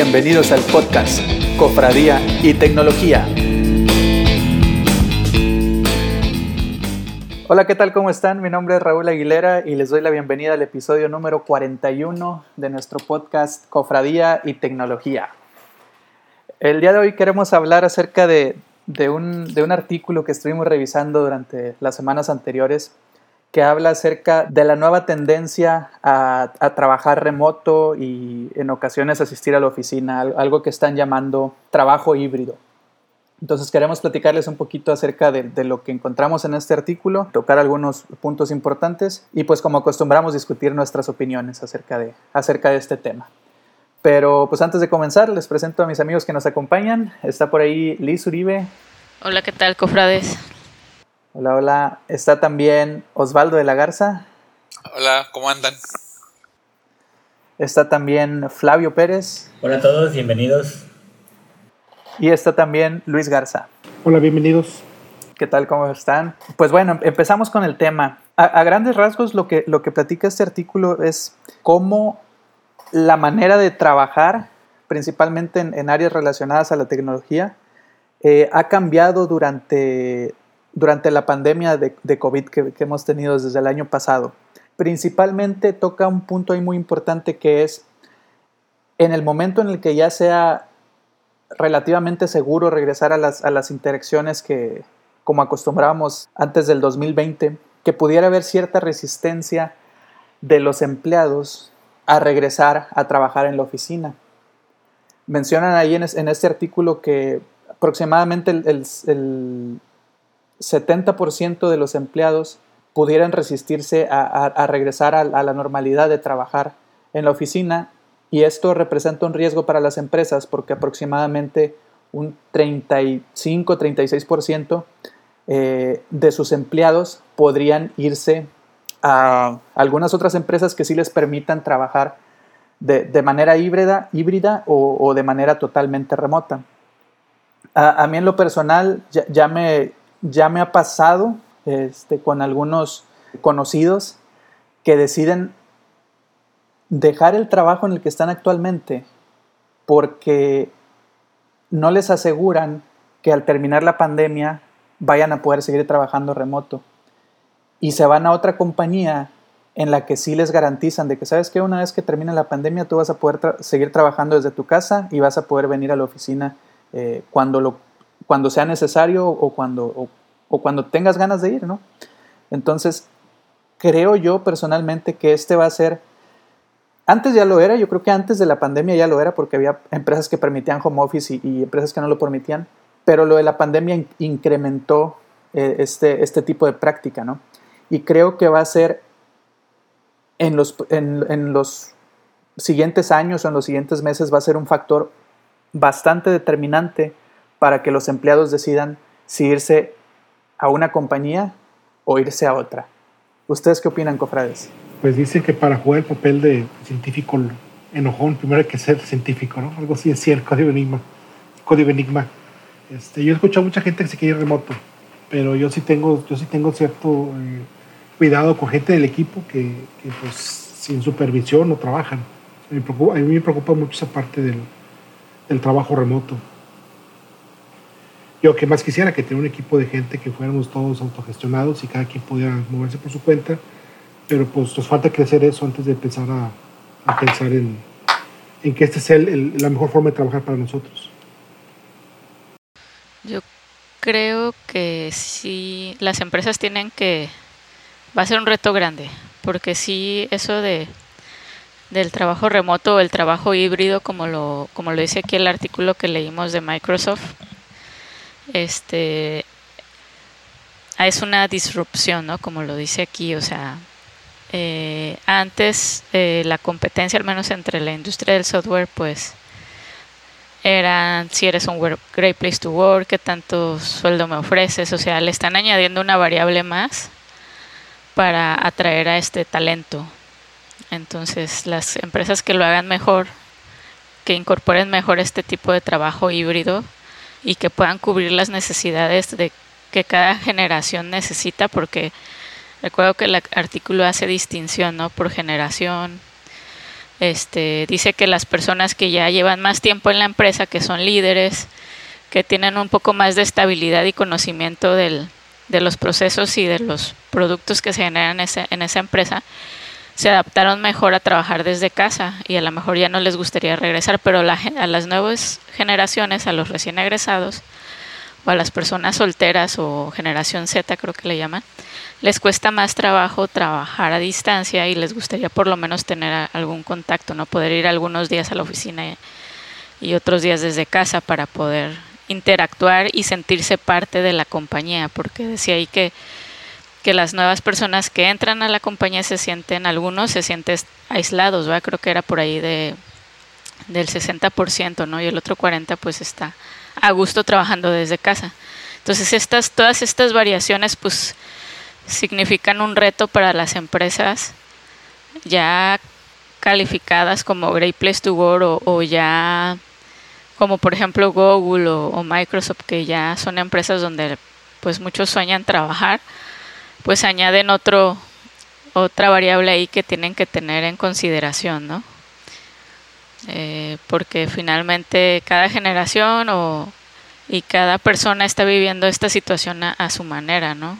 Bienvenidos al podcast Cofradía y Tecnología. Hola, ¿qué tal? ¿Cómo están? Mi nombre es Raúl Aguilera y les doy la bienvenida al episodio número 41 de nuestro podcast Cofradía y Tecnología. El día de hoy queremos hablar acerca de, un, de un artículo que estuvimos revisando durante las semanas anteriores que habla acerca de la nueva tendencia a, trabajar remoto y en ocasiones asistir a la oficina, algo que están llamando trabajo híbrido. Entonces queremos platicarles un poquito acerca de, lo que encontramos en este artículo, tocar algunos puntos importantes y pues como acostumbramos discutir nuestras opiniones acerca de, acerca de este tema. Pero pues antes de comenzar les presento a mis amigos que nos acompañan. Está por ahí Liz Uribe. Hola, ¿qué tal, cofrades? Hola, hola. Está también Osvaldo de la Garza. Hola, ¿cómo andan? Está también Flavio Pérez. Hola a todos, bienvenidos. Y está también Luis Garza. Hola, bienvenidos. ¿Qué tal? ¿Cómo están? Pues bueno, empezamos con el tema. A, grandes rasgos, lo que, lo que platica este artículo es cómo la manera de trabajar, principalmente en, áreas relacionadas a la tecnología, eh, ha cambiado durante durante la pandemia de, COVID que, hemos tenido desde el año pasado. Principalmente toca un punto ahí muy importante que es en el momento en el que ya sea relativamente seguro regresar a las, a las interacciones que como acostumbrábamos antes del 2020, que pudiera haber cierta resistencia de los empleados a regresar a trabajar en la oficina. Mencionan ahí en, este artículo que aproximadamente el, 70% de los empleados pudieran resistirse a, regresar a, la normalidad de trabajar en la oficina y esto representa un riesgo para las empresas porque aproximadamente un 35-36% eh, de sus empleados podrían irse a algunas otras empresas que sí les permitan trabajar de, manera híbrida, híbrida o, de manera totalmente remota. A, mí en lo personal ya me, ya me ha pasado este, con algunos conocidos que deciden dejar el trabajo en el que están actualmente porque no les aseguran que al terminar la pandemia vayan a poder seguir trabajando remoto. Y se van a otra compañía en la que sí les garantizan de que, sabes que una vez que termine la pandemia tú vas a poder seguir trabajando desde tu casa y vas a poder venir a la oficina eh, cuando lo cuando sea necesario o cuando, o, cuando tengas ganas de ir, ¿no? Entonces, creo yo personalmente que este va a ser, antes ya lo era, yo creo que antes de la pandemia ya lo era porque había empresas que permitían home office y, empresas que no lo permitían, pero lo de la pandemia incrementó eh, este, este tipo de práctica, ¿no? Y creo que va a ser en los, en, en los siguientes años o en los siguientes meses va a ser un factor bastante determinante para que los empleados decidan si irse a una compañía o irse a otra. ¿Ustedes qué opinan, cofrades? Pues dicen que para jugar el papel de científico enojón, primero hay que ser científico, ¿no? Algo así decía el código enigma. Código enigma. Este, yo he escuchado a mucha gente que se quiere ir remoto, pero yo sí tengo, yo sí tengo cierto eh, cuidado con gente del equipo que, pues sin supervisión no trabajan. a mí me preocupa mucho esa parte del, del trabajo remoto. Yo que más quisiera que tener un equipo de gente que fuéramos todos autogestionados y cada quien pudiera moverse por su cuenta, pero pues nos falta crecer eso antes de empezar a, pensar en, en, que esta sea la mejor forma de trabajar para nosotros. Yo creo que sí, las empresas tienen que, va a ser un reto grande, porque sí, eso de del trabajo remoto o el trabajo híbrido, como lo, como lo dice aquí el artículo que leímos de Microsoft, este es una disrupción, ¿no? Como lo dice aquí, o sea, eh, antes eh, la competencia, al menos entre la industria del software, pues era si eres un great place to work, qué tanto sueldo me ofreces, o sea, le están añadiendo una variable más para atraer a este talento. Entonces, las empresas que lo hagan mejor, que incorporen mejor este tipo de trabajo híbrido, y que puedan cubrir las necesidades de que cada generación necesita, porque recuerdo que el artículo hace distinción ¿no? por generación, Este, dice que las personas que ya llevan más tiempo en la empresa, que son líderes, que tienen un poco más de estabilidad y conocimiento del, de los procesos y de los productos que se generan en esa, empresa, se adaptaron mejor a trabajar desde casa y a lo mejor ya no les gustaría regresar, pero a las nuevas generaciones, a los recién egresados o a las personas solteras o generación Z creo que le llaman, les cuesta más trabajo trabajar a distancia y les gustaría por lo menos tener algún contacto, no poder ir algunos días a la oficina y otros días desde casa para poder interactuar y sentirse parte de la compañía, porque decía ahí que, que las nuevas personas que entran a la compañía se sienten, algunos se sienten aislados, ¿verdad? creo que era por ahí de del 60%, ¿no? Y el otro 40 pues está a gusto trabajando desde casa. Entonces, estas todas estas variaciones pues significan un reto para las empresas ya calificadas como Great Place to Work o ya como por ejemplo Google o, Microsoft, que ya son empresas donde pues muchos sueñan trabajar, pues añaden otro otra variable ahí que tienen que tener en consideración, ¿no? Eh, porque finalmente cada generación o, y cada persona está viviendo esta situación a, a, su manera, ¿no?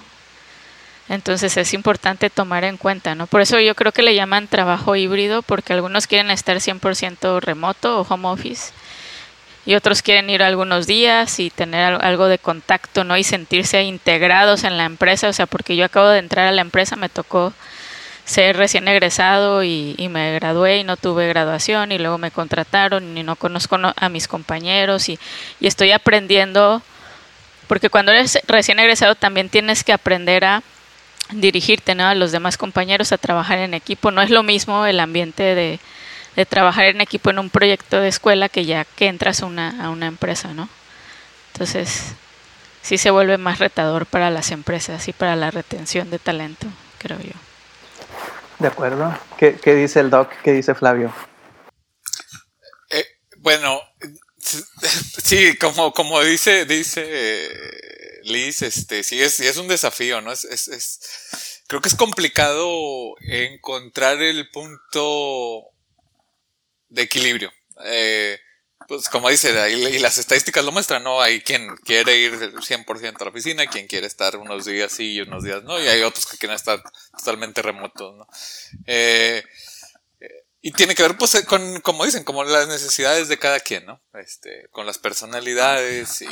Entonces es importante tomar en cuenta, ¿no? Por eso yo creo que le llaman trabajo híbrido, porque algunos quieren estar 100% remoto o home office y otros quieren ir algunos días y tener algo de contacto, ¿no? Y sentirse integrados en la empresa, o sea, porque yo acabo de entrar a la empresa, me tocó ser recién egresado y, me gradué y no tuve graduación y luego me contrataron y no conozco a mis compañeros y, y estoy aprendiendo, porque cuando eres recién egresado también tienes que aprender a dirigirte ¿no? a los demás compañeros, a trabajar en equipo. No es lo mismo el ambiente de, de trabajar en equipo en un proyecto de escuela que ya que entras a una, a una empresa, ¿no? Entonces, sí se vuelve más retador para las empresas y para la retención de talento, creo yo. De acuerdo. ¿Qué, qué dice el doc? ¿Qué dice Flavio? Eh, bueno, sí, como, como dice, dice Liz, este, sí es, sí es un desafío, ¿no? Es, es, es, creo que es complicado encontrar el punto de equilibrio. Eh, pues como dice, y las estadísticas lo muestran, ¿no? Hay quien quiere ir 100% a la oficina, quien quiere estar unos días sí y unos días no, y hay otros que quieren estar totalmente remotos, ¿no? Eh, y tiene que ver, pues, con, como dicen, como las necesidades de cada quien, ¿no? Este, con las personalidades y,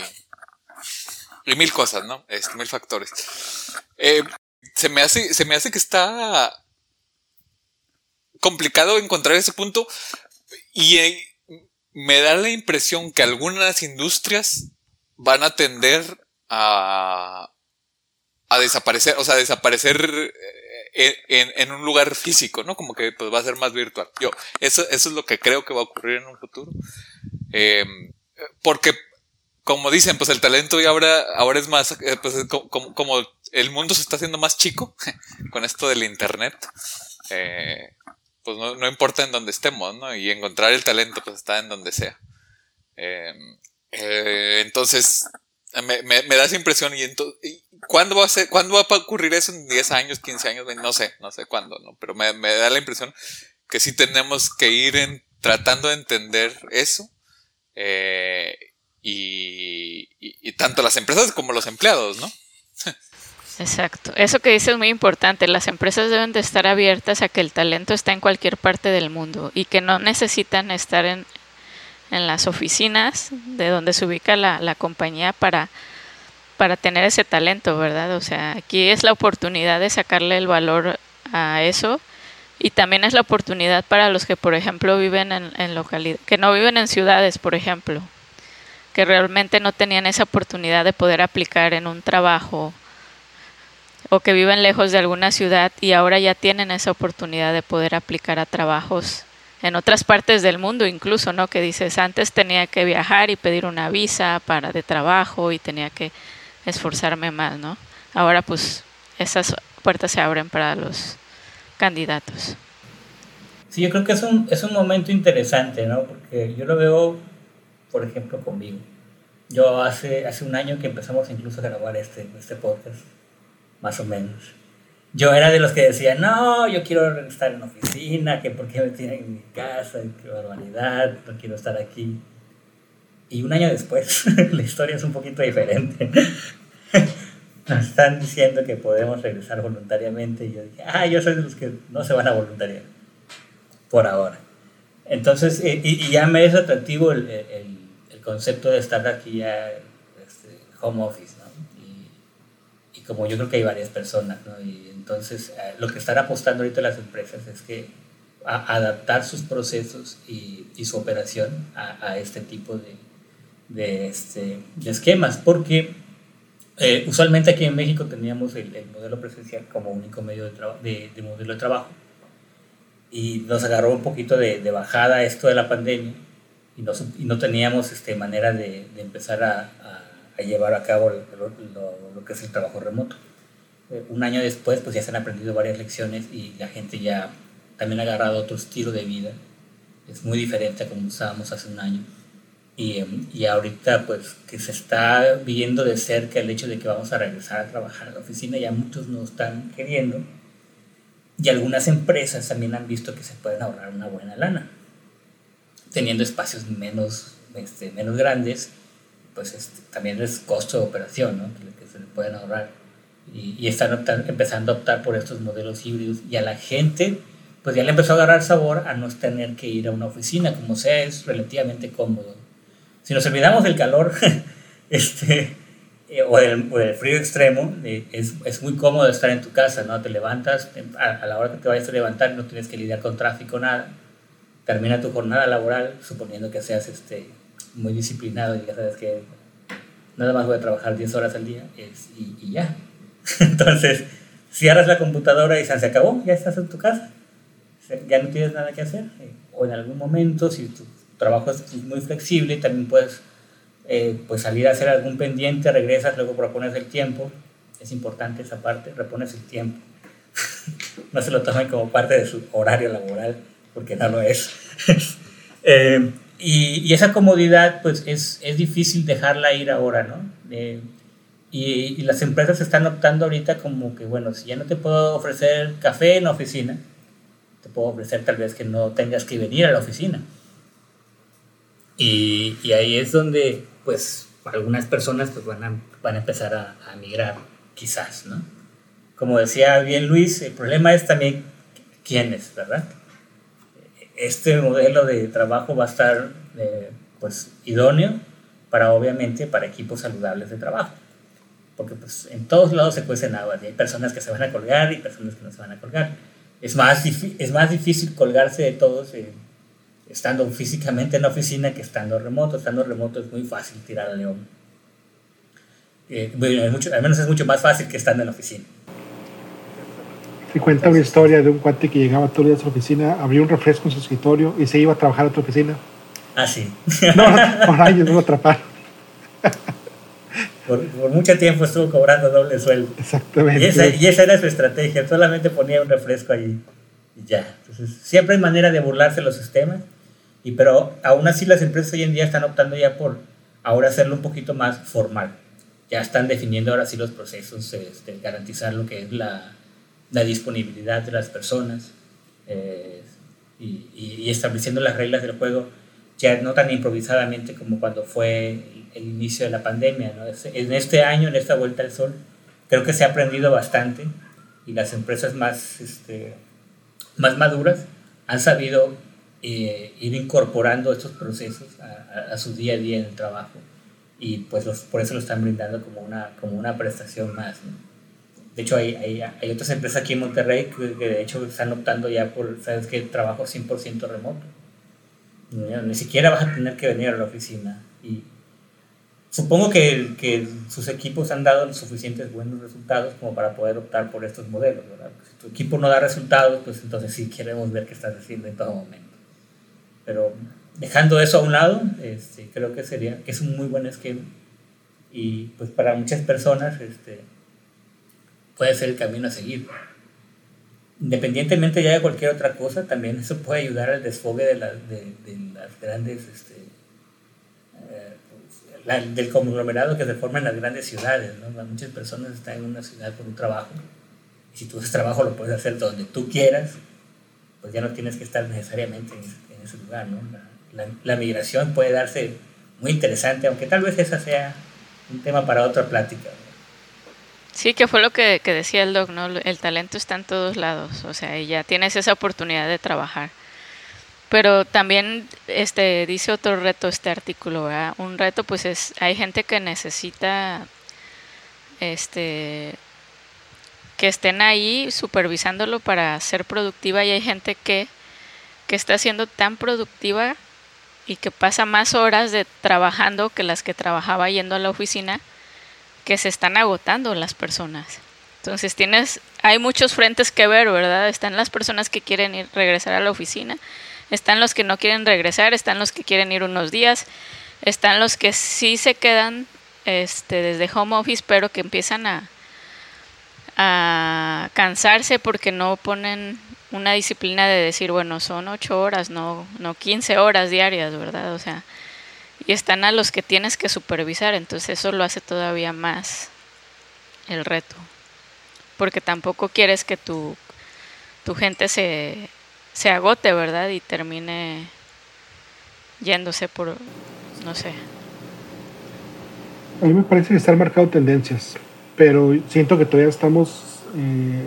y mil cosas, ¿no? Este, mil factores. Eh, se me hace, se me hace que está complicado encontrar ese punto y eh, me da la impresión que algunas industrias van a tender a, a desaparecer, o sea, desaparecer eh, en, en, un lugar físico, ¿no? Como que pues va a ser más virtual. Yo, eso, eso es lo que creo que va a ocurrir en un futuro. Em, porque, como dicen, pues el talento y ahora, ahora es más, eh, pues como, como, el mundo se está haciendo más chico con esto del internet. Eh, pues no, importa en donde estemos, ¿no? Y encontrar el talento, pues está en donde sea. Em, eh, entonces, me, me, da esa impresión. ¿Y, ¿cuándo, va a ser, ¿cuándo va a ocurrir eso en 10 años, 15 años? No sé, no sé cuándo, ¿no? Pero me, da la impresión que sí tenemos que ir en, tratando de entender eso. Eh, y, y tanto las empresas como los empleados, ¿no? Exacto. Eso que dices es muy importante. Las empresas deben de estar abiertas a que el talento está en cualquier parte del mundo y que no necesitan estar en, en las oficinas de donde se ubica la, la compañía para, para tener ese talento, ¿verdad? O sea, aquí es la oportunidad de sacarle el valor a eso y también es la oportunidad para los que, por ejemplo, viven en, en localidades, que no viven en ciudades, por ejemplo, que realmente no tenían esa oportunidad de poder aplicar en un trabajo o que viven lejos de alguna ciudad y ahora ya tienen esa oportunidad de poder aplicar a trabajos en otras partes del mundo incluso, ¿no? Que dices, antes tenía que viajar y pedir una visa para de trabajo y tenía que esforzarme más, ¿no? Ahora pues esas puertas se abren para los candidatos. Sí, yo creo que es un, es un momento interesante, ¿no? Porque yo lo veo, por ejemplo, conmigo. Yo hace, hace un año que empezamos incluso a grabar este, este podcast más o menos. yo era de los que decían, no, yo quiero estar en oficina, que por qué me tienen en mi casa, qué barbaridad, no quiero estar aquí. Y un año después, la historia es un poquito diferente. Nos están diciendo que podemos regresar voluntariamente y yo dije, ah, yo soy de los que no se van a voluntariar, por ahora. Entonces, eh, y, ya me es atractivo el, el, el, concepto de estar aquí ya este, home office, ¿no? Y, como yo creo que hay varias personas, ¿no? Y entonces, eh, lo que están apostando ahorita las empresas es que a, adaptar sus procesos y, y su operación a, a, este tipo de, de, este, de esquemas, porque eh, usualmente aquí en México teníamos el, el, modelo presencial como único medio de, de, de modelo de trabajo y nos agarró un poquito de, de bajada esto de la pandemia y no, y no teníamos este, manera de empezar a, a, a, llevar a cabo lo, lo, lo, que es el trabajo remoto. Eh, un año después pues ya se han aprendido varias lecciones y la gente ya también ha agarrado otro estilo de vida. Es muy diferente a como usábamos hace un año. Y, em, y ahorita pues que se está viendo de cerca el hecho de que vamos a regresar a trabajar a la oficina, ya muchos no están queriendo y algunas empresas también han visto que se pueden ahorrar una buena lana. Teniendo espacios menos, este, menos grandes, pues también es costo de operación, ¿no? que, que se le pueden ahorrar. Y, y están optando, empezando a optar por estos modelos híbridos. Y a la gente, pues ya le empezó a agarrar sabor a no tener que ir a una oficina, como sea, es relativamente cómodo. Si nos olvidamos del calor, este, eh, o, del, o, frío extremo, eh, es, es, muy cómodo estar en tu casa, ¿no? Te levantas, a, a, la hora que te vayas a levantar no tienes que lidiar con tráfico, nada. Termina tu jornada laboral, suponiendo que seas este, muy disciplinado y ya sabes que nada más voy a trabajar 10 horas al día es, y, y, ya. Entonces, cierras la computadora y se acabó, ya estás en tu casa. Ya no tienes nada que hacer. Eh, o en algún momento, si tu trabajo es muy flexible, también puedes eh, pues salir a hacer algún pendiente, regresas, luego propones el tiempo. Es importante esa parte, repones el tiempo. no se lo tomen como parte de su horario laboral, porque no lo es. eh, y, esa comodidad, pues es, es, difícil dejarla ir ahora, ¿no? Y, las empresas están optando ahorita como que, bueno, si ya no te puedo ofrecer café en la oficina, te puedo ofrecer tal vez que no tengas que venir a la oficina. Y, y ahí es donde pues algunas personas pues van a, van a empezar a, a, migrar, quizás, ¿no? Como decía bien Luis, el problema es también quiénes, ¿verdad? Este modelo de trabajo va a estar eh, pues idóneo para obviamente para equipos saludables de trabajo. Porque pues en todos lados se cuecen aguas y hay personas que se van a colgar y personas que no se van a colgar. Es más, es más difícil colgarse de todos eh, estando físicamente en la oficina que estando remoto. Estando remoto es muy fácil tirar al león. Eh, bueno, al menos es mucho más fácil que estando en la oficina. Se cuenta una historia de un cuate que llegaba todos los días a la oficina, abría un refresco en su escritorio y se iba a trabajar a otra oficina. Ah, sí. No, por años no lo atraparon. Por, por, mucho tiempo estuvo cobrando doble sueldo. Exactamente. Y esa, y esa era su estrategia, solamente ponía un refresco allí y ya. Entonces, siempre hay manera de burlarse los sistemas y pero aún así las empresas hoy en día están optando ya por ahora hacerlo un poquito más formal. Ya están definiendo ahora sí los procesos, este, garantizar lo que es la, la, disponibilidad de las personas eh, y, estableciendo las reglas del juego ya no tan improvisadamente como cuando fue el, inicio de la pandemia. En este año, en esta vuelta al sol, creo que se ha aprendido bastante y las empresas más, este, más maduras han sabido eh, ir incorporando estos procesos a, su día a día en el trabajo y pues los, por eso lo están brindando como una, como una prestación más. De hecho, hay, hay, hay, otras empresas aquí en Monterrey que, que, de hecho están optando ya por, ¿sabes qué? Trabajo 100% remoto. ¿no? Ni siquiera vas a tener que venir a la oficina. Y supongo que, que sus equipos han dado suficientes buenos resultados como para poder optar por estos modelos, ¿verdad? Si tu equipo no da resultados, pues entonces sí queremos ver qué estás haciendo en todo momento. Pero dejando eso a un lado, este, creo que sería que es un muy buen esquema y pues para muchas personas este, puede ser el camino a seguir. Independientemente ya de cualquier otra cosa, también eso puede ayudar al desfogue de, la, de, de las grandes, este, eh, del conglomerado que se forma en las grandes ciudades. ¿no? Muchas personas están en una ciudad por un trabajo si tu trabajo lo puedes hacer donde tú quieras, pues ya no tienes que estar necesariamente en, ese lugar, ¿no? La, la, migración puede darse muy interesante, aunque tal vez esa sea un tema para otra plática. Sí, que fue lo que, que, decía el doc, ¿no? El talento está en todos lados, o sea, ya tienes esa oportunidad de trabajar. Pero también este dice otro reto este artículo, ¿verdad? Un reto pues es hay gente que necesita este que estén ahí supervisándolo para ser productiva y hay gente que, que está siendo tan productiva y que pasa más horas de trabajando que las que trabajaba yendo a la oficina que se están agotando las personas. Entonces tienes, hay muchos frentes que ver, ¿verdad? Están las personas que quieren ir regresar a la oficina, están los que no quieren regresar, están los que quieren ir unos días, están los que sí se quedan este, desde home office, pero que empiezan a, a cansarse porque no ponen una disciplina de decir, bueno, son ocho horas, no, no 15 horas diarias, ¿verdad? O sea, y están a los que tienes que supervisar, entonces eso lo hace todavía más el reto. Porque tampoco quieres que tu, tu gente se, se agote, ¿verdad? Y termine yéndose por, no sé. A mí me parece que están marcado tendencias pero siento que todavía estamos eh,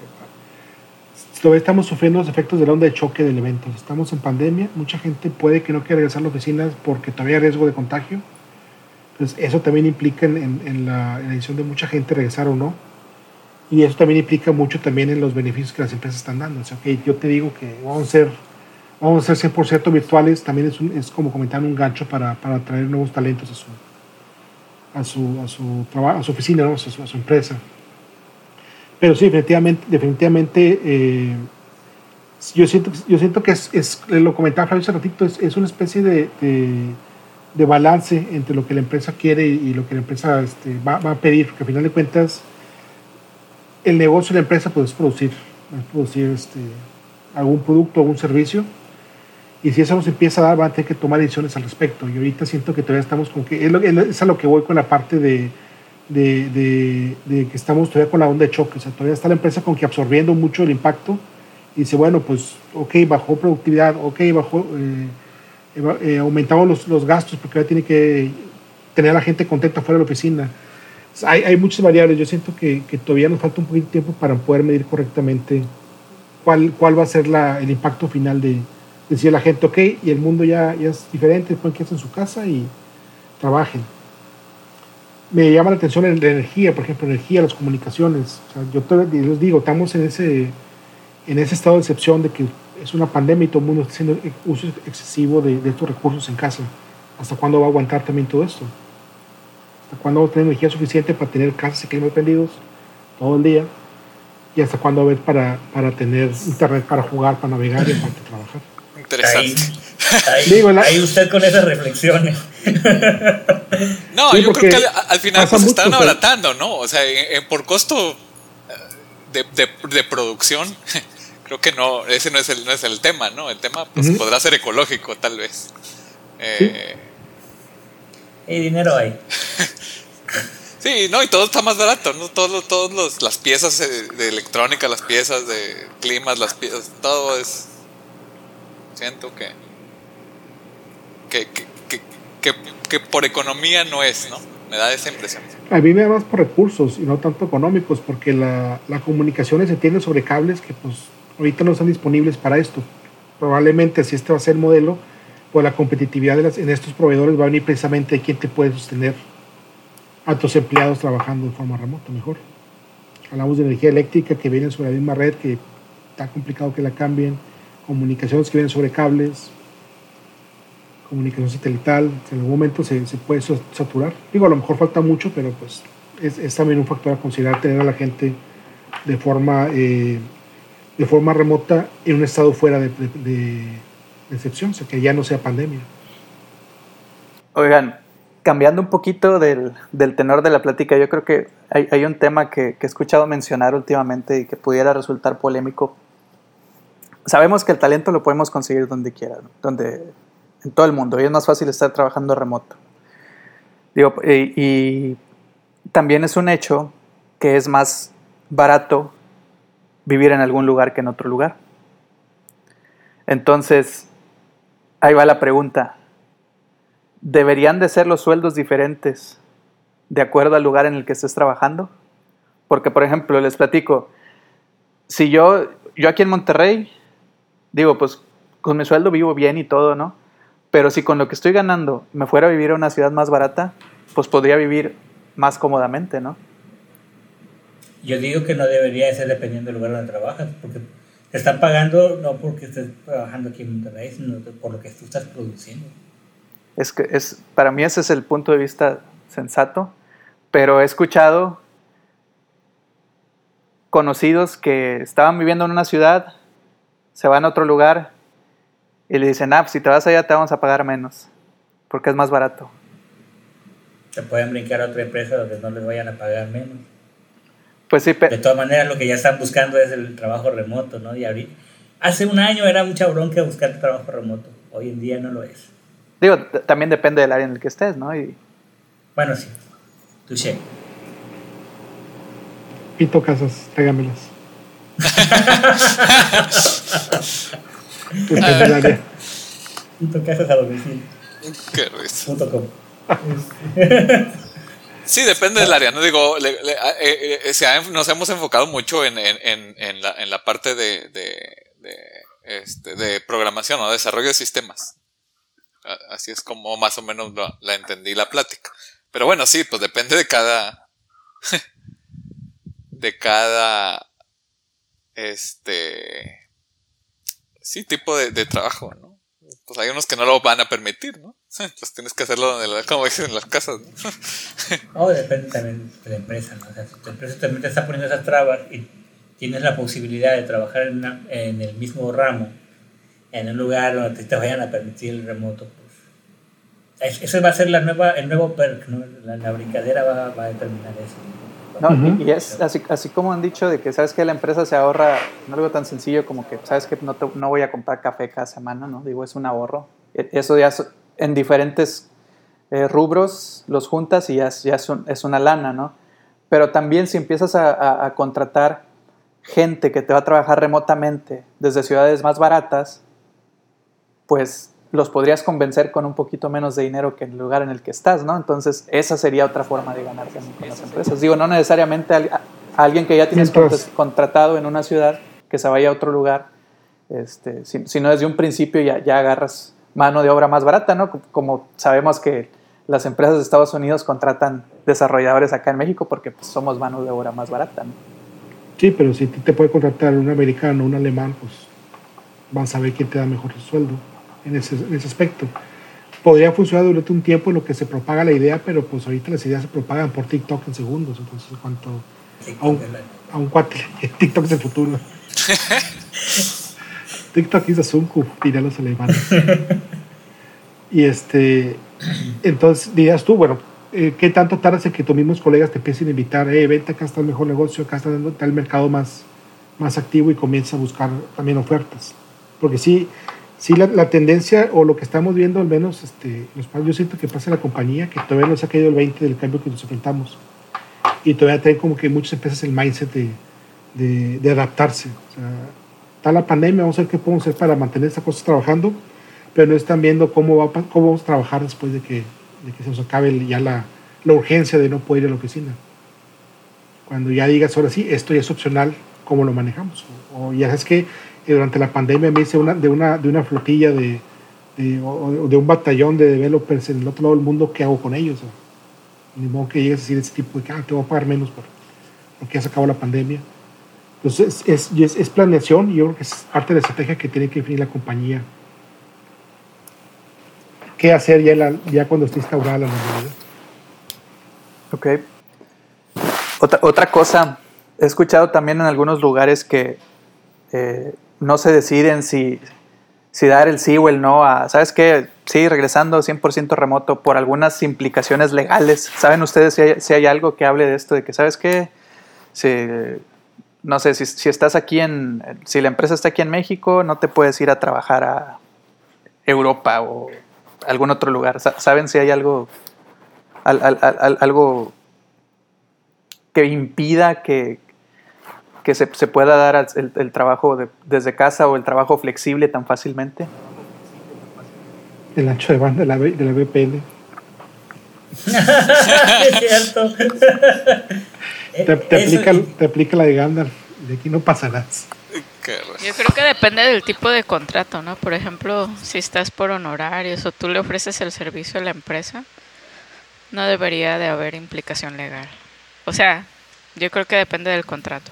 todavía estamos sufriendo los efectos de la onda de choque del evento. Estamos en pandemia, mucha gente puede que no quiera regresar a la oficina porque todavía hay riesgo de contagio. Entonces, eso también implica en, la, decisión de mucha gente regresar o no. Y eso también implica mucho también en los beneficios que las empresas están dando. O sea, yo te digo que vamos a ser, vamos a ser 100% virtuales, también es, como comentar un gancho para, para atraer nuevos talentos a su, a su, a su, a su oficina, a, su, a, su, empresa. Pero sí, definitivamente, definitivamente eh, yo, siento, yo siento que es, es lo comentaba Flavio hace ratito, es, es una especie de, de, balance entre lo que la empresa quiere y, lo que la empresa este, va, va, a pedir, porque al final de cuentas el negocio de la empresa pues, es producir, es producir este, algún producto algún servicio y si eso nos empieza a dar, van a tener que tomar decisiones al respecto. Y ahorita siento que todavía estamos con que, es, a lo que voy con la parte de, de, de, que estamos todavía con la onda de choque. O sea, todavía está la empresa con que absorbiendo mucho el impacto y dice, bueno, pues, ok, bajó productividad, ok, bajó, eh, eh, aumentamos los, los, gastos porque ahora tiene que tener a la gente contenta fuera de la oficina. hay, hay, muchas variables. Yo siento que, que, todavía nos falta un poquito de tiempo para poder medir correctamente cuál, cuál va a ser la, el impacto final de decía la gente, ok, y el mundo ya, ya es diferente, pueden quedarse en su casa y trabajen. Me llama la atención la energía, por ejemplo, energía, las comunicaciones. O sea, yo les digo, estamos en ese, en ese estado de excepción de que es una pandemia y todo el mundo está haciendo uso excesivo de, de estos recursos en casa. ¿Hasta cuándo va a aguantar también todo esto? ¿Hasta cuándo va a tener energía suficiente para tener casas y climas prendidos todo el día? ¿Y hasta cuándo va a haber para, para tener internet para jugar, para navegar y para trabajar? Interesante. Ahí, usted con esas reflexiones. No, yo creo que al, final pues están abaratando, ¿no? O sea, por costo eh, de, producción, creo que no, ese no es el, no es el tema, ¿no? El tema pues, podrá ser ecológico, tal vez. Eh, y dinero hay. sí, no, y todo está más barato, ¿no? Todos todos las piezas de electrónica, las piezas de climas, las piezas, todo es siento que que, que, que, por economía no es, ¿no? Me da esa impresión. A mí me da más por recursos y no tanto económicos, porque la, la comunicación se tiene sobre cables que pues ahorita no están disponibles para esto. Probablemente si este va a ser el modelo, pues la competitividad de las, en estos proveedores va a venir precisamente de quién te puede sostener a tus empleados trabajando de forma remota mejor. Hablamos de energía eléctrica que viene sobre la misma red, que está complicado que la cambien comunicaciones que vienen sobre cables, comunicación satelital, en algún momento se, se, puede saturar. Digo, a lo mejor falta mucho, pero pues es, es, también un factor a considerar tener a la gente de forma, eh, de forma remota en un estado fuera de, de, excepción, o sea, que ya no sea pandemia. Oigan, cambiando un poquito del, del, tenor de la plática, yo creo que hay, hay un tema que, que, he escuchado mencionar últimamente y que pudiera resultar polémico, sabemos que el talento lo podemos conseguir donde quiera, donde, en todo el mundo, y es más fácil estar trabajando remoto. Digo, y, también es un hecho que es más barato vivir en algún lugar que en otro lugar. Entonces, ahí va la pregunta. ¿Deberían de ser los sueldos diferentes de acuerdo al lugar en el que estés trabajando? Porque, por ejemplo, les platico, si yo, yo aquí en Monterrey, digo, pues con mi sueldo vivo bien y todo, ¿no? Pero si con lo que estoy ganando me fuera a vivir a una ciudad más barata, pues podría vivir más cómodamente, ¿no? Yo digo que no debería ser dependiendo del lugar donde trabajas, porque te están pagando no porque estés trabajando aquí en Monterrey, sino por lo que tú estás produciendo. Es que es, para mí ese es el punto de vista sensato, pero he escuchado conocidos que estaban viviendo en una ciudad, se van a otro lugar y le dicen, ah, pues si te vas allá te vamos a pagar menos, porque es más barato. Se pueden brincar a otra empresa donde no les vayan a pagar menos. Pues sí, De todas maneras, lo que ya están buscando es el trabajo remoto, ¿no? Y ahorita, hace un año era mucha bronca buscar trabajo remoto, hoy en día no lo es. Digo, también depende del área en el que estés, ¿no? Y... Bueno, sí. Touché. Pito casas, tráigamelas. Depende del área. Pito casas a domicilio. Qué risa. Punto com. Sí, depende del área. No digo, le- le- eh, eh, se ha- nos hemos enfocado mucho en, en, en, en la, en la parte de, de, de, este, de programación o desarrollo de sistemas. A- Así es como más o menos la, la entendí la plática. Pero bueno, sí, pues depende de cada. de cada. Este. Sí, tipo de, de trabajo, ¿no? Pues hay unos que no lo van a permitir, ¿no? Pues tienes que hacerlo donde la- como dicen en las casas, ¿no? Depende también de la empresa, ¿no? O sea, si tu empresa también te está poniendo esas trabas y tienes la posibilidad de trabajar en, en el mismo ramo, en un lugar donde te, vayan a permitir el remoto, pues. es- Ese va a ser la nueva, el nuevo perk, ¿no? La, la brincadera va, va a determinar eso. No, y- es así, así como han dicho de que sabes que la empresa se ahorra en algo tan sencillo como que sabes que no, te- no voy a comprar café cada semana, ¿no? Digo, es un ahorro. E- Eso ya en diferentes eh, rubros los juntas y ya, es, ya es, un- es una lana, ¿no? Pero también si empiezas a, a- a contratar gente que te va a trabajar remotamente desde ciudades más baratas, pues los podrías convencer con un poquito menos de dinero que en el lugar en el que estás, ¿no? Entonces, esa sería otra forma de ganar también con las empresas. Digo, no necesariamente a, alguien que ya tienes Mientras- contra- contratado en una ciudad que se vaya a otro lugar, este, si- sino desde un principio ya, ya agarras mano de obra más barata, ¿no? Co- Como sabemos que las empresas de Estados Unidos contratan desarrolladores acá en México porque pues, somos mano de obra más barata, ¿no? Sí, pero si te puede contratar un americano, un alemán, pues vas a ver quién te da mejor sueldo en ese, en ese aspecto. Podría funcionar durante un tiempo en lo que se propaga la idea, pero pues ahorita las ideas se propagan por TikTok en segundos. Entonces, cuanto a un, a un cuate, TikTok es el futuro. TikTok es Azunku, dirán los alemanes. y este, entonces dirías tú, bueno, eh, ¿qué tanto tardas en que tus mismos colegas te empiecen a invitar? Eh, vente, acá está el mejor negocio, acá está, está el mercado más, más activo y comienza a buscar también ofertas. Porque sí, sí la, la tendencia o lo que estamos viendo al menos, este, los, yo siento que pasa en la compañía, que todavía no se ha caído el 20 del cambio que nos enfrentamos. Y todavía traen como que muchas empresas el mindset de, de, de adaptarse. O sea, está la pandemia, vamos a ver qué podemos hacer para mantener estas cosas trabajando, pero no están viendo cómo, va, cómo vamos a trabajar después de que, de que se nos acabe ya la, la urgencia de no poder ir a la oficina. Cuando ya digas, ahora sí, esto ya es opcional, ¿cómo lo manejamos? O, o ya es que durante la pandemia me hice una, de, una, de una flotilla de, de, un batallón de developers en el otro lado del mundo, ¿qué hago con ellos? Ni modo que llegues a decir ese tipo de que ah, te voy a pagar menos por, porque ya se acabó la pandemia. Entonces, es, es, es planeación y yo creo que es parte de la estrategia que tiene que definir la compañía. ¿Qué hacer ya, ya cuando esté instaurada la normalidad? Ok. Otra, otra cosa, he escuchado también en algunos lugares que eh, no se deciden si, dar el sí o el no a, ¿sabes qué? Sí, regresando 100% remoto por algunas implicaciones legales. ¿Saben ustedes si hay, algo que hable de esto? De que, ¿sabes qué? Si, no sé, si, estás aquí en, si la empresa está aquí en México, no te puedes ir a trabajar a Europa o algún otro lugar. Sa- ¿Saben si hay algo, al- al- al- al- algo que impida que, que se, se pueda dar el, el trabajo de- desde casa o el trabajo flexible tan fácilmente? El ancho de banda de la, de la VPN. es cierto. Te, aplica, te aplica la de Gandalf. De aquí no pasarás. Yo creo que depende del tipo de contrato, ¿no? Por ejemplo, si estás por honorarios o tú le ofreces el servicio a la empresa, no debería de haber implicación legal. O sea, yo creo que depende del contrato.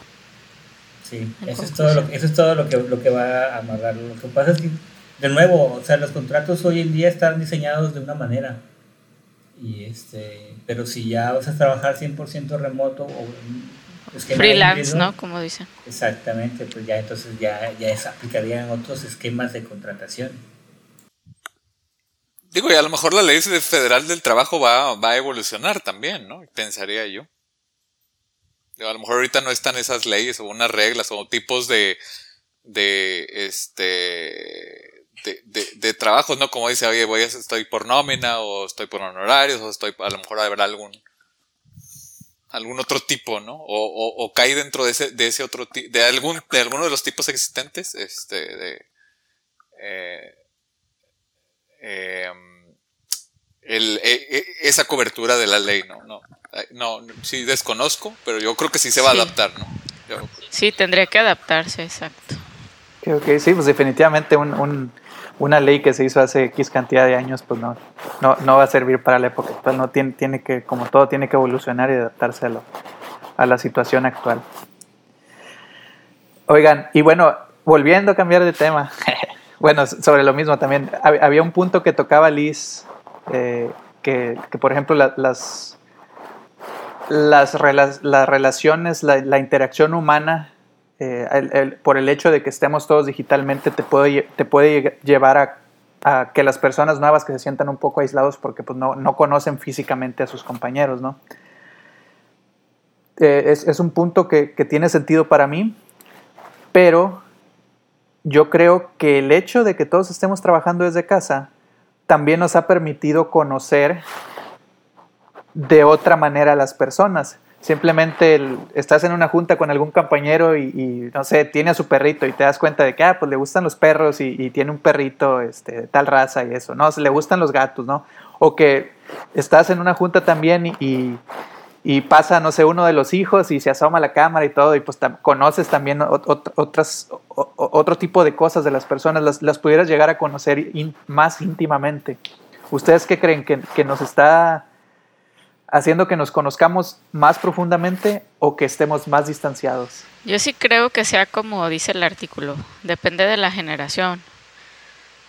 Sí, eso es todo, lo, eso es todo lo, que, lo que va a amarrar. Lo que pasa es que, de nuevo, o sea, los contratos hoy en día están diseñados de una manera. Y este, pero si ya vas a trabajar 100% remoto o en esquema Freelance, híbrido, ¿no? Como dicen. Exactamente, pues ya entonces ya, ya se aplicarían otros esquemas de contratación. Digo, y a lo mejor la ley federal del trabajo va, va a evolucionar también, ¿no? Pensaría yo. A lo mejor ahorita no están esas leyes o unas reglas o tipos de, de, este, de, de, de trabajos, ¿no? Como dice, oye, voy estoy por nómina o estoy por honorarios o estoy, a lo mejor habrá algún, algún otro tipo, ¿no? O, o, o cae dentro de ese, de ese otro de algún, de alguno de los tipos existentes, este, de, eh, eh, el, e- e- esa cobertura de la ley, ¿no? No, no, sí desconozco, pero yo creo que sí se va Sí. a adaptar, ¿no? Yo- Sí, tendría que adaptarse, exacto. Creo que sí, pues definitivamente un- un- una ley que se hizo hace X cantidad de años, pues no, no, no va a servir para la época actual. No tiene, tiene que, como todo, tiene que evolucionar y adaptarse a, lo- a la situación actual. Oigan, y bueno, volviendo a cambiar de tema, bueno, sobre lo mismo también, hab- había un punto que tocaba Liz, eh, que, que, por ejemplo la- las, las, las relaciones, la, la interacción humana, eh, el- el- por el hecho de que estemos todos digitalmente, te puede, te puede lle- llevar a, a que las personas nuevas que se sientan un poco aislados porque pues, no, no conocen físicamente a sus compañeros, ¿no? Eh, es, es un punto que, que tiene sentido para mí, pero yo creo que el hecho de que todos estemos trabajando desde casa también nos ha permitido conocer de otra manera a las personas. Simplemente estás en una junta con algún compañero y, no sé, tiene a su perrito y te das cuenta de que, ah, pues le gustan los perros y, tiene un perrito este, de tal raza y eso, ¿no? Le gustan los gatos, ¿no? O que estás en una junta también y, y pasa, no sé, uno de los hijos y se asoma a la cámara y todo y pues conoces también ot- ot- otras, otro tipo de cosas de las personas, las, las pudieras llegar a conocer más íntimamente. ¿Ustedes qué creen? ¿Que, que nos está haciendo que nos conozcamos más profundamente o que estemos más distanciados? Yo sí creo que sea como dice el artículo, depende de la generación.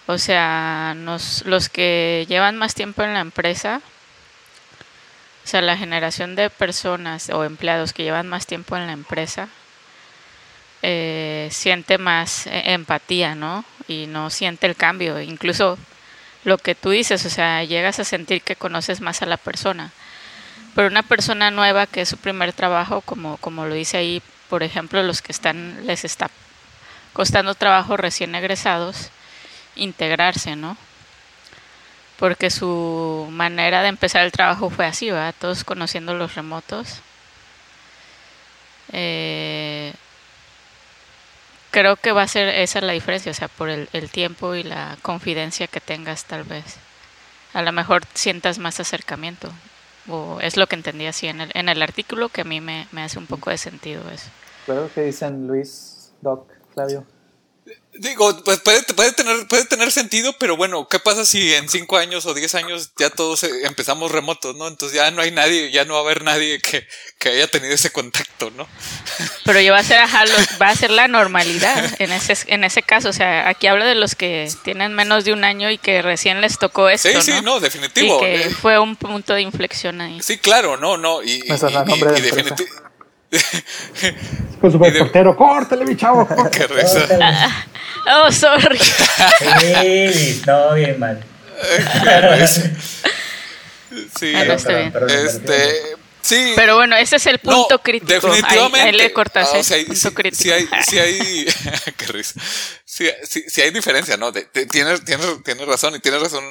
O sea, nos, los que llevan más tiempo en la empresa, o sea, la generación de personas o empleados que llevan más tiempo en la empresa, eh, siente más eh, empatía, ¿no? Y no siente el cambio. Incluso lo que tú dices, o sea, llegas a sentir que conoces más a la persona. Pero una persona nueva que es su primer trabajo, como, como lo dice ahí, por ejemplo, los que están, les está costando trabajo recién egresados, integrarse, ¿no? Porque su manera de empezar el trabajo fue así, ¿verdad? Todos conociendo los remotos. Eh, creo que va a ser esa la diferencia, o sea, por el, el tiempo y la confidencia que tengas tal vez. A lo mejor sientas más acercamiento. O es lo que entendí así en el, en el artículo que a mí me, me hace un poco de sentido eso. Claro que dicen Luis, Doc, Flavio. Digo, pues puede, puede, tener, puede tener sentido, pero bueno, ¿qué pasa si en 5 años o 10 años ya todos eh, empezamos remotos, ¿no? Entonces ya no hay nadie, ya no va a haber nadie que, que haya tenido ese contacto, ¿no? Pero ya va a ser, ajá, lo- va a ser la normalidad en ese, en ese caso. O sea, aquí hablo de los que tienen menos de un año y que recién les tocó esto, Sí, sí, ¿no? no, definitivo. Y que Eh, fue un punto de inflexión ahí. Sí, claro, no, no. Y, y, y- nombre de y. Con su reportero, córtale, mi chavo. Qué risa. Oh, sorry. Sí, no, bien mal. Qué risa. Sí, Ah, no, está bien. este. Sí. Pero bueno, ese es el punto No, crítico. Definitivamente. Ahí, ahí le cortas, Ah, ¿eh? o sea, punto sí, crítico. sí hay, sí hay, qué risa. Sí, sí- sí hay diferencia, ¿no? De- de- tienes, tienes, tienes razón y tienes razón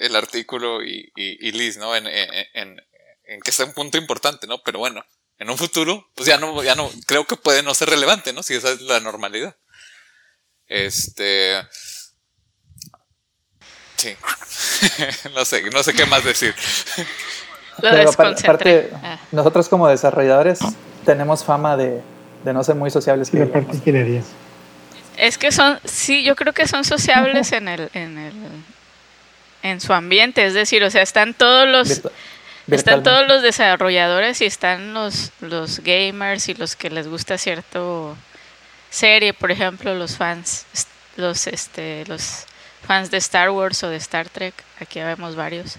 el artículo y, y, y Liz, ¿no? En, en, en, en que está un punto importante, ¿no? Pero bueno, en un futuro, pues ya no, ya no, creo que puede no ser relevante, ¿no? Si esa es la normalidad. Este. Sí. no sé, no sé qué más decir. Lo Pero aparte, Ah. nosotros como desarrolladores tenemos fama de, de no ser muy sociables. Y que la parte. Es que son, sí, yo creo que son sociables en el, en el, en su ambiente, es decir, o sea, están todos los, Virtu- están todos los desarrolladores y están los, los gamers y los que les gusta cierto serie, por ejemplo, los fans, los, este, los fans de Star Wars o de Star Trek, aquí vemos varios.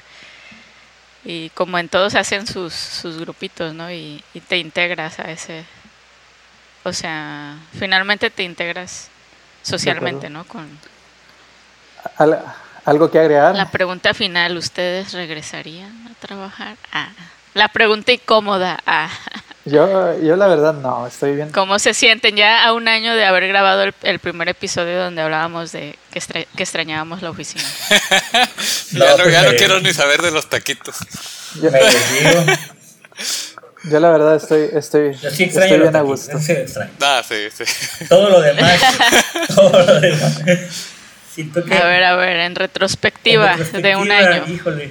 Y como en todos hacen sus, sus grupitos, ¿no? Y, y te integras a ese, o sea, finalmente te integras socialmente, ¿no? Con Al- ¿Algo que agregar? la pregunta final, ¿ustedes regresarían a trabajar? Ah, la pregunta incómoda, ah, Yo, yo la verdad no, estoy bien. ¿cómo se sienten ya a un año de haber grabado el, el primer episodio donde hablábamos de que, extra- que extrañábamos la oficina? ya no, ya no quiero ni saber de los taquitos. Yo, Me desdigo. yo la verdad estoy, estoy, Yo sí estoy bien a gusto. sí. Ah, sí, sí. Todo lo demás, todo lo demás. Siento que A ver, a ver, en retrospectiva, en de un año. Híjole.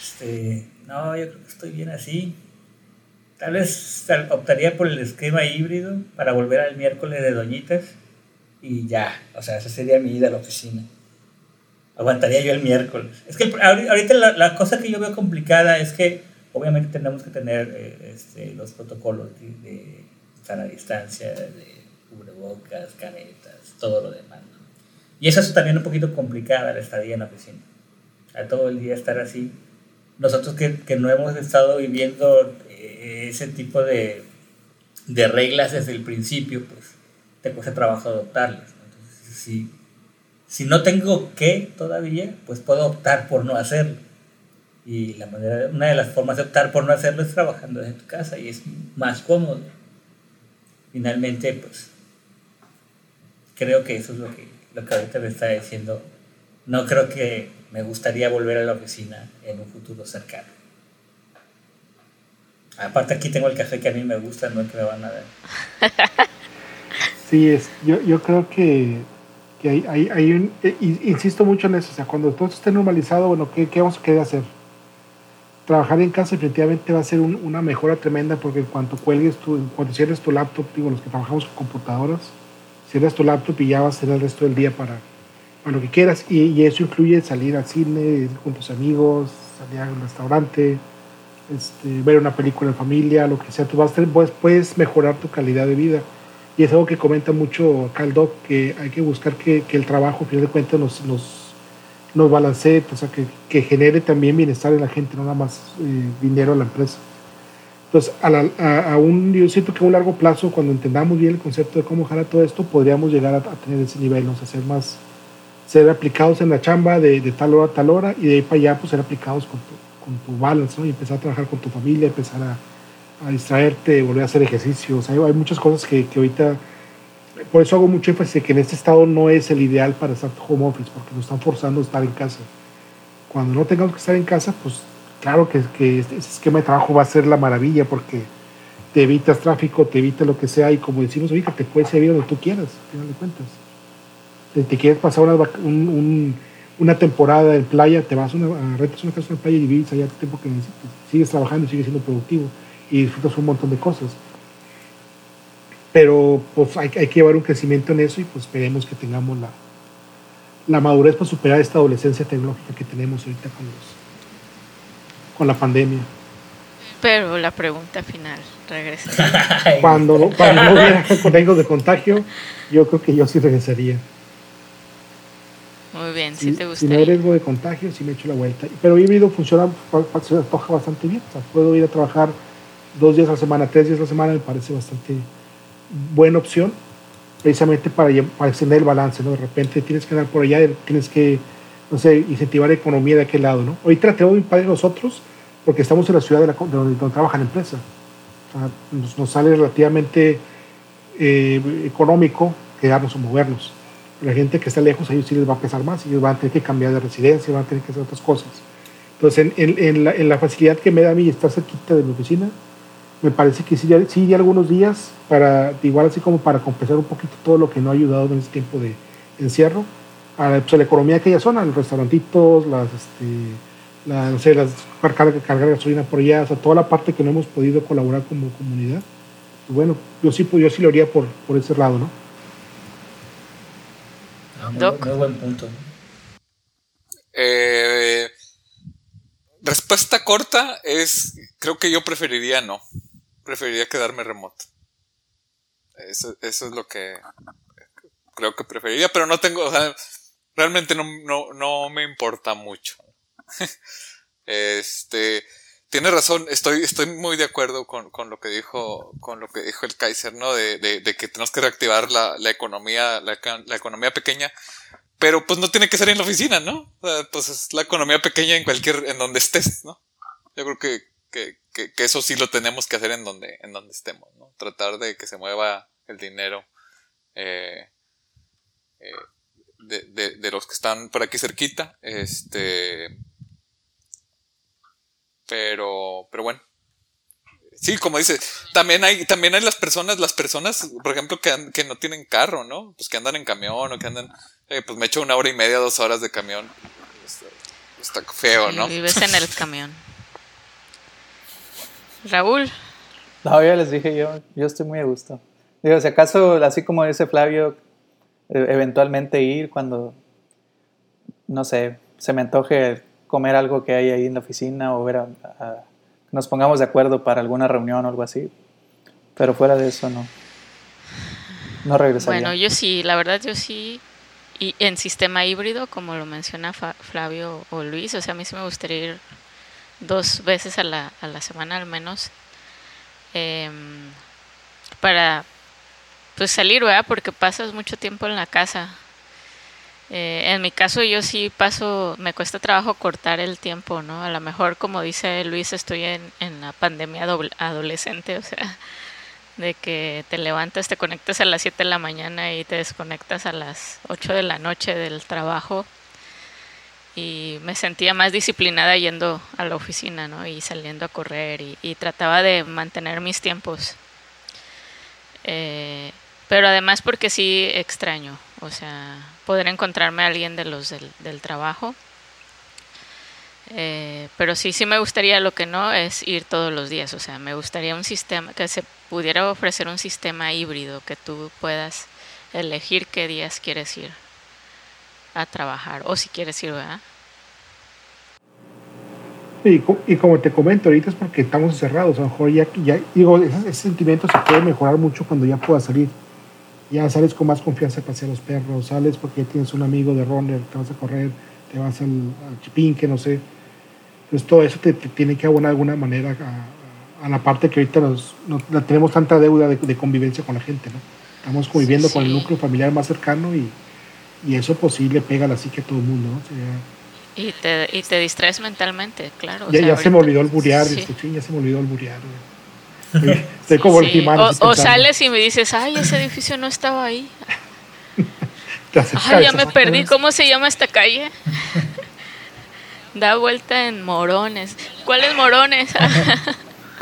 Este, no, yo creo que estoy bien así. Tal vez optaría por el esquema híbrido para volver al miércoles de doñitas y ya, o sea, esa sería mi ida a la oficina. Aguantaría yo el miércoles. Es que el- ahorita la, la cosa que yo veo complicada es que obviamente tenemos que tener eh, este, los protocolos de, de estar a distancia, de cubrebocas, caretas, todo lo demás. ¿no? Y eso es también un poquito complicada la estadía en la oficina. A todo el día estar así. Nosotros que, que no hemos estado viviendo eh, ese tipo de, de reglas desde el principio, pues te cuesta trabajo adoptarlas. Entonces, si, si no tengo que todavía, pues puedo optar por no hacerlo. Y la manera, una de las formas de optar por no hacerlo es trabajando desde tu casa y es más cómodo. Finalmente, pues creo que eso es lo que, lo que ahorita me está diciendo. No creo que me gustaría volver a la oficina en un futuro cercano. Aparte aquí tengo el café que a mí me gusta, no el que me van a dar. Sí, es, yo, yo creo que, que hay, hay, hay un, eh, in- insisto mucho en eso, o sea, cuando todo esté normalizado, bueno, ¿qué, qué vamos a querer hacer? Trabajar en casa definitivamente va a ser un- una mejora tremenda porque en cuanto cuelgues tu, en cuanto cierres tu laptop, digo, los que trabajamos con computadoras, cierras tu laptop y ya vas a tener el resto del día para, para lo que quieras y, y eso incluye salir al cine, ir con tus amigos, salir a un restaurante, este, ver una película en familia, lo que sea, tú vas a tener, puedes, puedes mejorar tu calidad de vida. Y es algo que comenta mucho acá el doc, que hay que buscar que, que el trabajo, a fin de cuentas, nos, nos, nos balancee, o sea, que, que genere también bienestar en la gente, no nada más eh, dinero a la empresa. Entonces, a, la- a- a un, yo siento que a un largo plazo, cuando entendamos bien el concepto de cómo jala todo esto, podríamos llegar a, tener ese nivel. O sea, ser más, ser aplicados en la chamba de, de tal hora a tal hora, y de ahí para allá, pues ser aplicados con tu, con tu balance, ¿no? Y empezar a trabajar con tu familia, empezar a, distraerte, volver a hacer ejercicio. Hay muchas cosas que, que ahorita, por eso hago mucho énfasis de que en este estado no es el ideal para estar home office, porque nos están forzando a estar en casa. Cuando no tengamos que estar en casa, pues claro que, que este- ese esquema de trabajo va a ser la maravilla, porque te evitas tráfico, te evita lo que sea, y como decimos ahorita, te puedes ir donde tú quieras, al final de cuentas. Si te quieres pasar una, temporada en playa, te vas a rentas una casa en la playa y vives allá el tiempo que necesites. Sigues trabajando sigues siendo productivo y disfrutas un montón de cosas. Pero pues hay, hay que llevar un crecimiento en eso y pues esperemos que tengamos la, la madurez para superar esta adolescencia tecnológica que tenemos ahorita con, los, con la pandemia. Pero la pregunta final, regresa. Cuando, cuando no hubiera riesgos de contagio, yo creo que yo sí regresaría. Muy bien, Si, si te si no hay riesgo de contagio, sí me echo la vuelta. Pero híbrido funciona, se antoja bastante bien. O sea, puedo ir a trabajar dos días a la semana, tres días a la semana, me parece bastante buena opción, precisamente para, para extender el balance, ¿no? De repente tienes que andar por allá, tienes que, no sé, incentivar la economía de aquel lado, ¿no? La tenemos muy padre nosotros, porque estamos en la ciudad de, de donde, donde trabaja la empresa. O nos, sale relativamente eh, económico quedarnos o movernos. La gente que está lejos, a ellos sí les va a pesar más, ellos van a tener que cambiar de residencia, van a tener que hacer otras cosas. Entonces, en, la, facilidad que me da a mí estar cerquita de mi oficina, me parece que sí, sí algunos días para, igual así como para compensar un poquito todo lo que no ha ayudado en este tiempo de encierro, a la, pues, la economía de aquella zona, los restaurantitos, las, este, la, no sé, las cargar, cargar gasolina por allá, o sea, toda la parte que no hemos podido colaborar como comunidad. Pues bueno, yo sí, yo sí lo haría por, por ese lado, ¿no? Ah, muy, buen punto. Eh, respuesta corta es, creo que yo preferiría no. Preferiría quedarme remoto. Eso, eso es lo que creo que preferiría, pero no tengo, o sea, realmente no, no, no me importa mucho. este, tiene razón, estoy, estoy muy de acuerdo con, con, lo que dijo, con lo que dijo el Kaiser, ¿no? De, de, de que tenemos que reactivar la, la economía, la, la, economía pequeña. Pero pues no tiene que ser en la oficina, ¿no? O sea, pues es la economía pequeña en cualquier, en donde estés, ¿no? Yo creo que, que, que, que, eso sí lo tenemos que hacer en donde, en donde estemos, ¿no? Tratar de que se mueva el dinero, eh, eh, de, de, de, los que están por aquí cerquita, este, pero, pero bueno. Sí, como dice, también hay, también hay las personas, las personas, por ejemplo, que, que no tienen carro, ¿no? Pues que andan en camión o que andan, eh, pues me echo una hora y media, dos horas de camión. Está, feo, ¿no? vives en el camión. Raúl. No, ya les dije yo, yo estoy muy a gusto. Digo, si acaso, así como dice Flavio, eventualmente ir cuando, no sé, se me antoje comer algo que hay ahí en la oficina o ver a, nos pongamos de acuerdo para alguna reunión o algo así. Pero fuera de eso no. No regresaría. Bueno, yo sí, la verdad yo sí. Y en sistema híbrido, como lo menciona Flavio o Luis, o sea, a mí sí me gustaría ir dos veces a la, a la semana al menos em, para pues salir, ¿verdad? Porque pasas mucho tiempo en la casa. Eh, en mi caso yo sí paso, me cuesta trabajo cortar el tiempo, ¿no? A lo mejor, como dice Luis, estoy en, en la pandemia adolescente, o sea, de que te levantas, te conectas a las 7 de la mañana y te desconectas a las 8 de la noche del trabajo. Y me sentía más disciplinada yendo a la oficina, ¿no? Y saliendo a correr y, y trataba de mantener mis tiempos. Eh, pero además porque sí extraño, o sea, poder encontrarme a alguien de los del, del trabajo. Eh, pero sí, sí me gustaría, lo que no es ir todos los días, o sea, me gustaría un sistema, que se pudiera ofrecer un sistema híbrido, que tú puedas elegir qué días quieres ir a trabajar, o si quieres ir, ¿verdad? Y, y como te comento ahorita es porque estamos encerrados, a lo mejor ya, ya digo, ese, ese sentimiento se puede mejorar mucho cuando ya puedas salir ya sales con más confianza para hacer los perros, sales porque tienes un amigo de runner, te vas a correr, te vas al, al chipinque, no sé. Pues todo eso te, te, tiene que abonar de alguna manera a, a la parte que ahorita nos, no, tenemos tanta deuda de, de, convivencia con la gente, ¿no? Estamos conviviendo sí. con el núcleo familiar más cercano y, y eso pues sí le pega a la psique a todo el mundo, ¿no? O sea, y, te, y te distraes mentalmente, claro. Ya, o sea, ya se me olvidó el burear, sí. este, ya se me olvidó el burear. Estoy como sí, el o, o, sales y me dices, ay, ese edificio no estaba ahí. ay, ya me perdí. ¿Cómo se llama esta calle? da vuelta en Morones. ¿Cuáles Morones?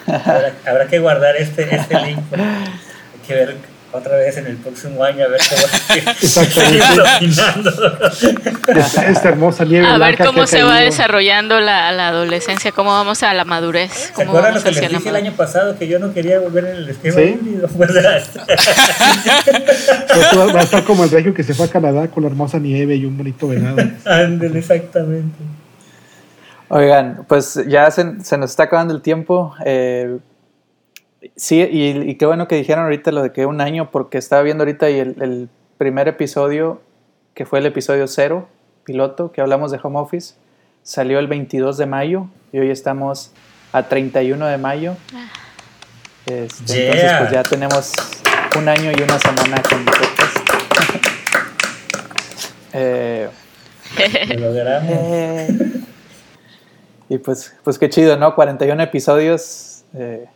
habrá, habrá, que guardar este, este link. Hay que ver otra vez en el próximo año a ver cómo esta, esta hermosa nieve a ver cómo se va desarrollando la, la, adolescencia cómo vamos a la madurez ¿Se acuerdan lo que les dije el año pasado que yo no quería volver en el esquema ¿Sí? híbrido pues, va a estar como el regio que se fue a Canadá con la hermosa nieve y un bonito venado. Ándale, exactamente. Oigan, pues ya se, se, nos está acabando el tiempo. Eh, Sí, y, y, qué bueno que dijeron ahorita lo de que un año, porque estaba viendo ahorita y el, el, primer episodio, que fue el episodio cero, piloto, que hablamos de home office, salió el 22 de mayo y hoy estamos a 31 de mayo. Este, yeah. Entonces, pues ya tenemos un año y una semana con nosotros. eh, eh, y pues, pues qué chido, ¿no? 41 episodios. Eh,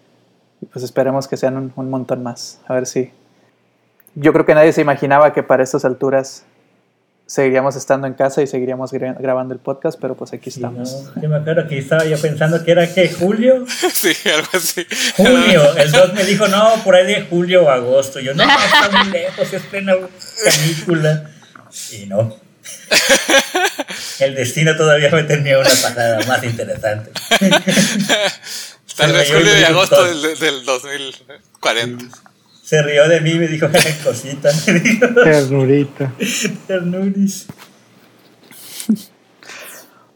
y pues esperemos que sean un, un, montón más. A ver si. Yo creo que nadie se imaginaba que para estas alturas seguiríamos estando en casa y seguiríamos gra- grabando el podcast, pero pues aquí Sí, estamos. no, yo me acuerdo que estaba yo pensando que era que julio. sí, algo así. Junio. El doc me dijo, no, por ahí de julio o agosto. Yo, no, está muy lejos, es plena canícula. Y no. El destino todavía me tenía una pasada más interesante. Tal vez julio el y agosto del, del 2040. Se rió de mí y me dijo, cosita. Me dijo, Ternurita. ternuris.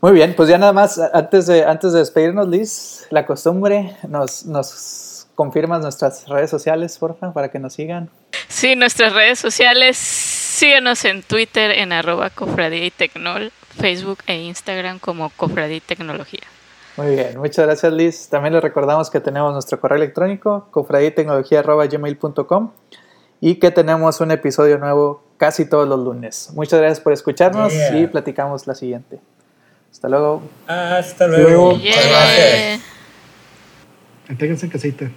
Muy bien, pues ya nada más, antes de, antes de despedirnos, Liz, la costumbre, nos, nos confirmas nuestras redes sociales, porfa, para que nos sigan. Sí, nuestras redes sociales, síguenos en Twitter en arroba cofradía y tecnol, Facebook e Instagram como cofradía y tecnología. Muy bien, muchas gracias Liz. También les recordamos que tenemos nuestro correo electrónico, cofraditecnología.gmail.com y que tenemos un episodio nuevo casi todos los lunes. Muchas gracias por escucharnos Yeah. y platicamos la siguiente. Hasta luego. Hasta luego. Yeah. Entéguense en casita.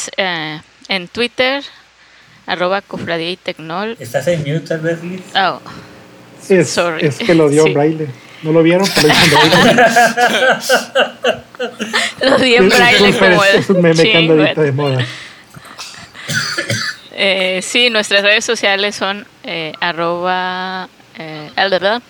Es eh, en Twitter, arroba cofradía y tecnol. ¿Estás en mute, tal vez, Liz? Oh, Es, Sorry. es que lo dio Sí. braille. No lo vieron, pero lo di en braille como es, es un meme que anda ahorita Chingüet. de moda. Eh, sí, nuestras redes sociales son eh, arroba eh, el-